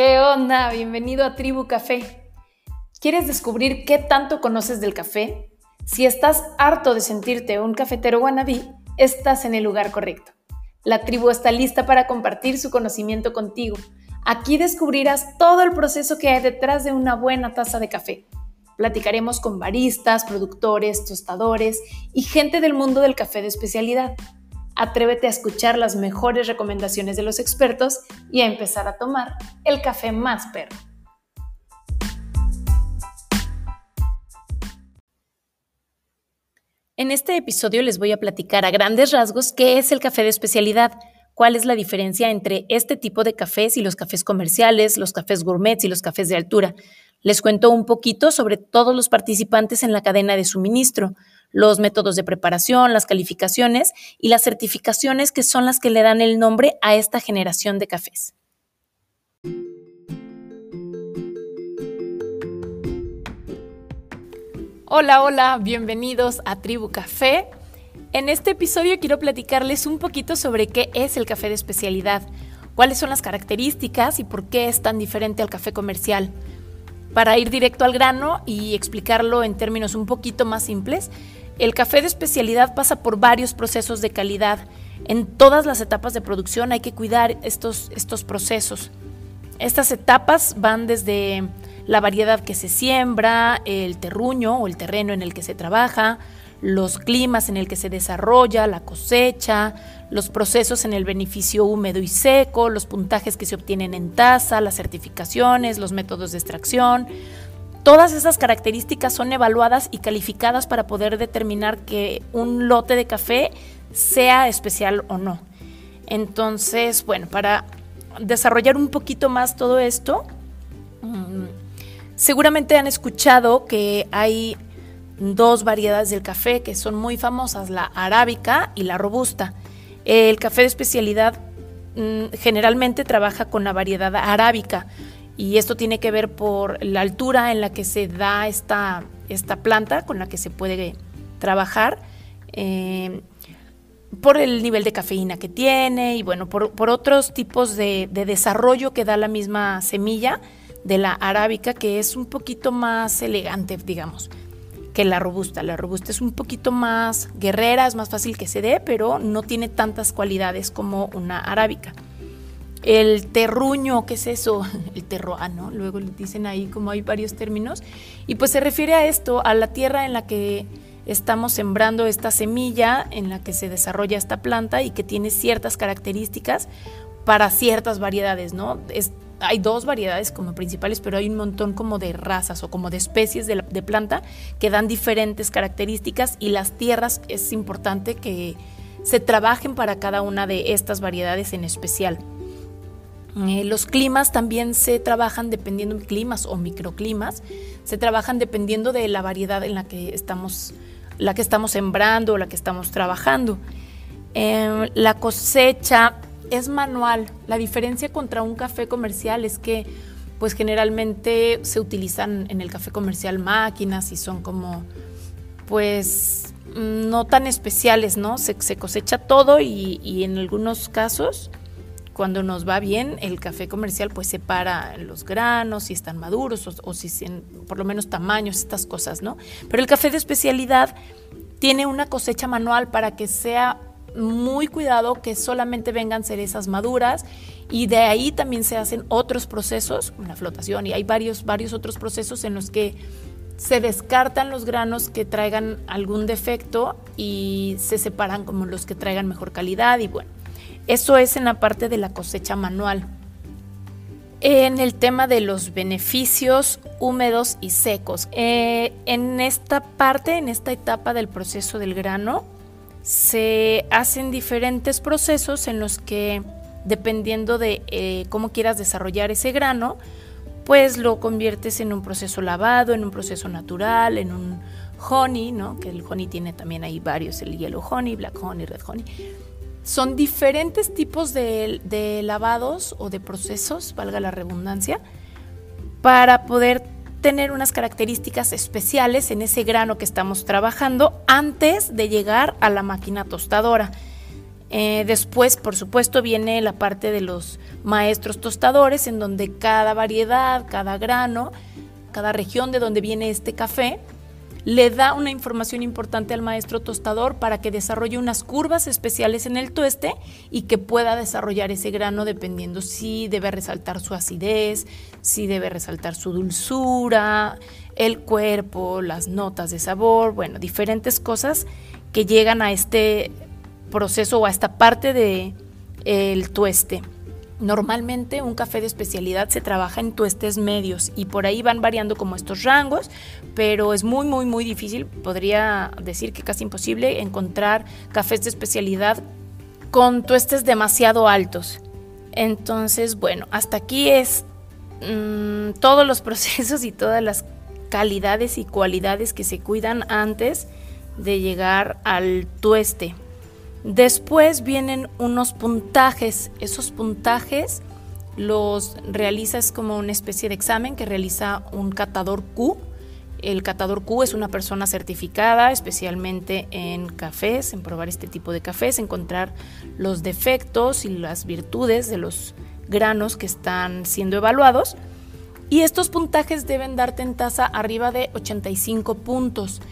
¿Qué onda? Bienvenido a Tribu Café. ¿Quieres descubrir qué tanto conoces del café? Si estás harto de sentirte un cafetero wannabe, estás en el lugar correcto. La tribu está lista para compartir su conocimiento contigo. Aquí descubrirás todo el proceso que hay detrás de una buena taza de café. Platicaremos con baristas, productores, tostadores y gente del mundo del café de especialidad. Atrévete a escuchar las mejores recomendaciones de los expertos y a empezar a tomar el café más perro. En este episodio les voy a platicar a grandes rasgos qué es el café de especialidad, cuál es la diferencia entre este tipo de cafés y los cafés comerciales, los cafés gourmets y los cafés de altura. Les cuento un poquito sobre todos los participantes en la cadena de suministro, los métodos de preparación, las calificaciones y las certificaciones que son las que le dan el nombre a esta generación de cafés. Hola, hola, bienvenidos a Tribu Café. En este episodio quiero platicarles un poquito sobre qué es el café de especialidad, cuáles son las características y por qué es tan diferente al café comercial. Para ir directo al grano y explicarlo en términos un poquito más simples, el café de especialidad pasa por varios procesos de calidad. En todas las etapas de producción hay que cuidar estos, estos procesos. Estas etapas van desde la variedad que se siembra, el terruño o el terreno en el que se trabaja, los climas en el que se desarrolla, la cosecha, los procesos en el beneficio húmedo y seco, los puntajes que se obtienen en taza, las certificaciones, los métodos de extracción, Todas esas características son evaluadas y calificadas para poder determinar que un lote de café sea especial o no. Entonces, bueno, para desarrollar un poquito más todo esto, mm, seguramente han escuchado que hay dos variedades del café que son muy famosas, la arábica y la robusta. El café de especialidad mm, generalmente trabaja con la variedad arábica y esto tiene que ver por la altura en la que se da esta, esta planta con la que se puede trabajar, eh, por el nivel de cafeína que tiene y bueno, por, otros tipos de, desarrollo que da la misma semilla de la arábica, que es un poquito más elegante, digamos, que la robusta. La robusta es un poquito más guerrera, es más fácil que se dé, pero no tiene tantas cualidades como una arábica. El terruño, ¿qué es eso? El terroa, ¿no? Luego le dicen ahí como hay varios términos. Y pues se refiere a esto, a la tierra en la que estamos sembrando esta semilla, en la que se desarrolla esta planta y que tiene ciertas características para ciertas variedades, ¿no? hay dos variedades como principales, pero hay un montón como de razas o como de especies de planta que dan diferentes características y las tierras es importante que se trabajen para cada una de estas variedades en especial. Eh, los climas también se trabajan dependiendo de climas o microclimas, se trabajan dependiendo de la variedad en la que estamos, la que estamos sembrando o la que estamos trabajando. Em, la cosecha es manual. La diferencia contra un café comercial es que pues generalmente se utilizan en el café comercial máquinas y son como pues no tan especiales, ¿no? Se, cosecha todo y en algunos casos cuando nos va bien, el café comercial pues separa los granos, si están maduros o, si si por lo menos tamaños, estas cosas, ¿no? Pero el café de especialidad tiene una cosecha manual para que sea muy cuidado que solamente vengan cerezas maduras y de ahí también se hacen otros procesos, una flotación y hay varios, varios otros procesos en los que se descartan los granos que traigan algún defecto y se separan como los que traigan mejor calidad y bueno, eso es en la parte de la cosecha manual. En el tema de los beneficios húmedos y secos. Eh, en esta parte, en esta etapa del proceso del grano, se hacen diferentes procesos en los que, dependiendo de eh, cómo quieras desarrollar ese grano, pues lo conviertes en un proceso lavado, en un proceso natural, en un honey, ¿no? Que el honey tiene también ahí varios, el yellow honey, black honey, red honey. Son diferentes tipos de, lavados o de procesos, valga la redundancia, para poder tener unas características especiales en ese grano que estamos trabajando antes de llegar a la máquina tostadora. Eh, después, por supuesto, viene la parte de los maestros tostadores, en donde cada variedad, cada grano, cada región de donde viene este café, le da una información importante al maestro tostador para que desarrolle unas curvas especiales en el tueste y que pueda desarrollar ese grano dependiendo si debe resaltar su acidez, si debe resaltar su dulzura, el cuerpo, las notas de sabor, bueno, diferentes cosas que llegan a este proceso o a esta parte del el tueste. Normalmente un café de especialidad se trabaja en tuestes medios y por ahí van variando como estos rangos, pero es muy, muy, muy difícil, podría decir que casi imposible encontrar cafés de especialidad con tuestes demasiado altos. Entonces, bueno, hasta aquí es mm, todos los procesos y todas las calidades y cualidades que se cuidan antes de llegar al tueste. Después vienen unos puntajes. Esos puntajes los realizas como una especie de examen que realiza un catador Q. El catador Q es una persona certificada especialmente en cafés, en probar este tipo de cafés, encontrar los defectos y las virtudes de los granos que están siendo evaluados. Y estos puntajes deben darte en tasa arriba de 85 puntos.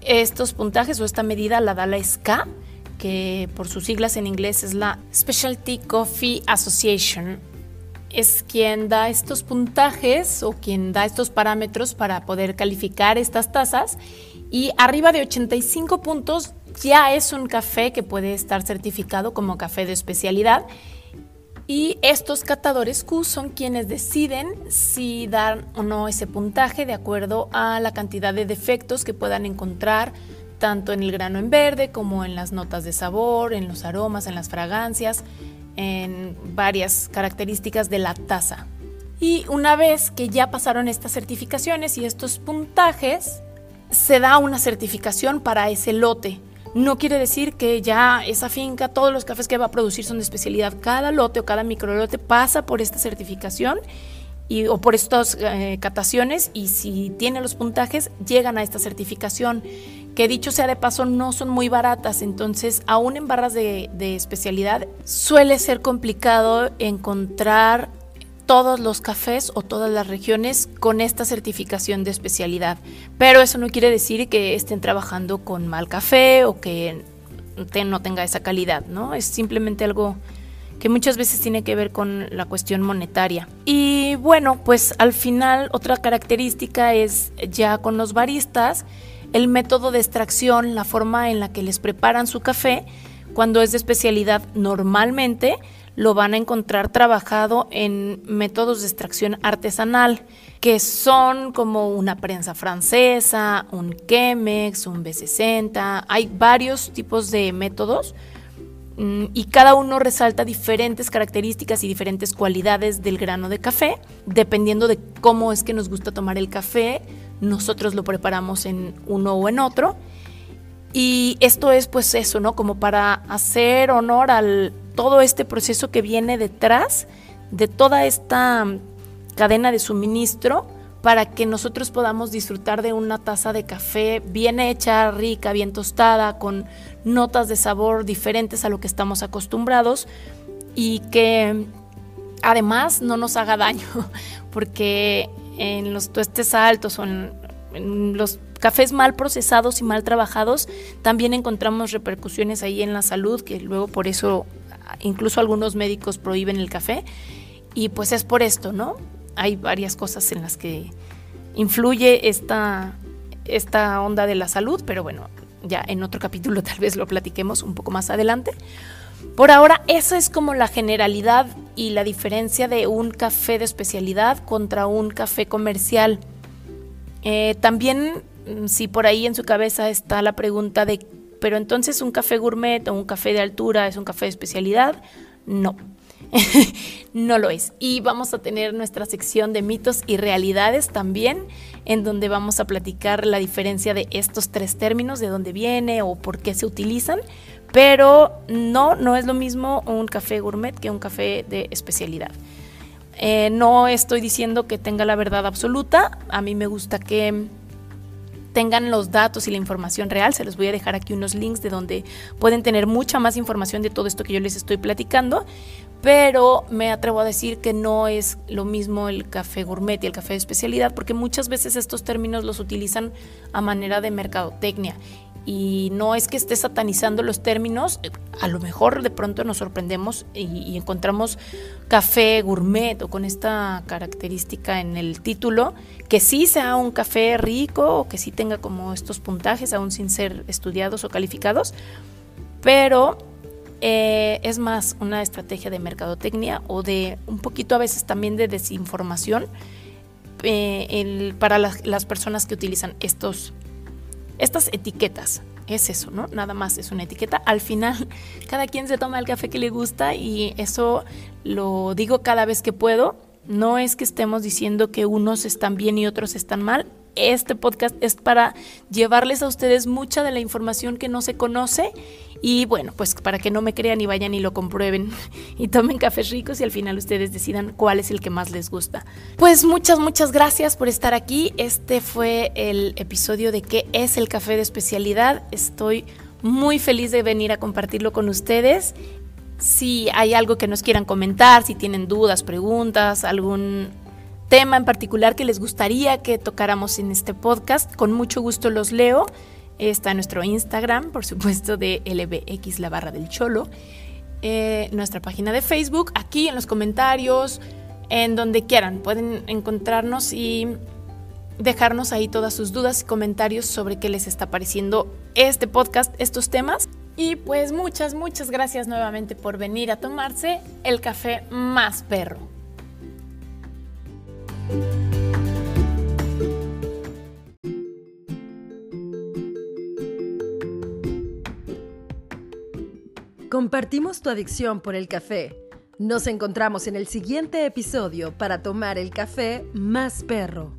Estos puntajes o esta medida la da la SCA que por sus siglas en inglés es la Specialty Coffee Association, es quien da estos puntajes o quien da estos parámetros para poder calificar estas tazas y arriba de 85 puntos ya es un café que puede estar certificado como café de especialidad. Y estos catadores Q son quienes deciden si dar o no ese puntaje de acuerdo a la cantidad de defectos que puedan encontrar tanto en el grano en verde como en las notas de sabor, en los aromas, en las fragancias, en varias características de la taza. Y una vez que ya pasaron estas certificaciones y estos puntajes, se da una certificación para ese lote. No quiere decir que ya esa finca, todos los cafés que va a producir son de especialidad. Cada lote o cada microlote pasa por esta certificación y, o por estas eh, cataciones y si tiene los puntajes llegan a esta certificación que dicho sea de paso no son muy baratas, entonces aún en barras de, especialidad suele ser complicado encontrar todos los cafés o todas las regiones con esta certificación de especialidad. Pero eso no quiere decir que estén trabajando con mal café o que no tenga esa calidad, ¿no? Es simplemente algo que muchas veces tiene que ver con la cuestión monetaria. Y bueno, pues al final otra característica es ya con los baristas, el método de extracción, la forma en la que les preparan su café, cuando es de especialidad normalmente lo van a encontrar trabajado en métodos de extracción artesanal, que son como una prensa francesa, un Chemex, un B60, hay varios tipos de métodos y cada uno resalta diferentes características y diferentes cualidades del grano de café, dependiendo de cómo es que nos gusta tomar el café, nosotros lo preparamos en uno o en otro. Y esto es pues eso, ¿no? Como para hacer honor al todo este proceso que viene detrás de toda esta cadena de suministro para que nosotros podamos disfrutar de una taza de café bien hecha, rica, bien tostada, con notas de sabor diferentes a lo que estamos acostumbrados y que además no nos haga daño, porque en los tuestes altos o en, los cafés mal procesados y mal trabajados, también encontramos repercusiones ahí en la salud, que luego por eso incluso algunos médicos prohíben el café. Y pues es por esto, ¿no? Hay varias cosas en las que influye esta, esta onda de la salud, pero bueno, ya en otro capítulo tal vez lo platiquemos un poco más adelante. Por ahora, esa es como la generalidad y la diferencia de un café de especialidad contra un café comercial. Eh, también, mm, si por ahí en su cabeza está la pregunta de, pero entonces un café gourmet o un café de altura es un café de especialidad, no. no lo es. Y vamos a tener nuestra sección de mitos y realidades también, en donde vamos a platicar la diferencia de estos tres términos, de dónde viene o por qué se utilizan. Pero no, no es lo mismo un café gourmet que un café de especialidad. Eh, no estoy diciendo que tenga la verdad absoluta, a mí me gusta que tengan los datos y la información real. Se los voy a dejar aquí unos links de donde pueden tener mucha más información de todo esto que yo les estoy platicando. Pero me atrevo a decir que no es lo mismo el café gourmet y el café de especialidad, porque muchas veces estos términos los utilizan a manera de mercadotecnia. Y no es que esté satanizando los términos, a lo mejor de pronto nos sorprendemos y, encontramos café gourmet o con esta característica en el título, que sí sea un café rico o que sí tenga como estos puntajes, aún sin ser estudiados o calificados, pero eh, es más una estrategia de mercadotecnia o de un poquito a veces también de desinformación eh, para las personas que utilizan estos estas etiquetas. Es eso, ¿no? Nada más es una etiqueta. Al final, cada quien se toma el café que le gusta y eso lo digo cada vez que puedo. No es que estemos diciendo que unos están bien y otros están mal. Este podcast es para llevarles a ustedes mucha de la información que no se conoce y bueno, pues para que no me crean y vayan y lo comprueben y tomen cafés ricos y al final ustedes decidan cuál es el que más les gusta. Pues muchas, muchas gracias por estar aquí. Este fue el episodio de qué es el café de especialidad. Estoy muy feliz de venir a compartirlo con ustedes. Si hay algo que nos quieran comentar, si tienen dudas, preguntas, algún tema en particular que les gustaría que tocáramos en este podcast, con mucho gusto los leo. Está nuestro Instagram, por supuesto, de LBX, la barra del cholo. Eh, nuestra página de Facebook, aquí en los comentarios, en donde quieran. Pueden encontrarnos y dejarnos ahí todas sus dudas y comentarios sobre qué les está pareciendo este podcast, estos temas. Y pues muchas, muchas gracias nuevamente por venir a tomarse el café más perro. Compartimos tu adicción por el café. Nos encontramos en el siguiente episodio para tomar el café más perro.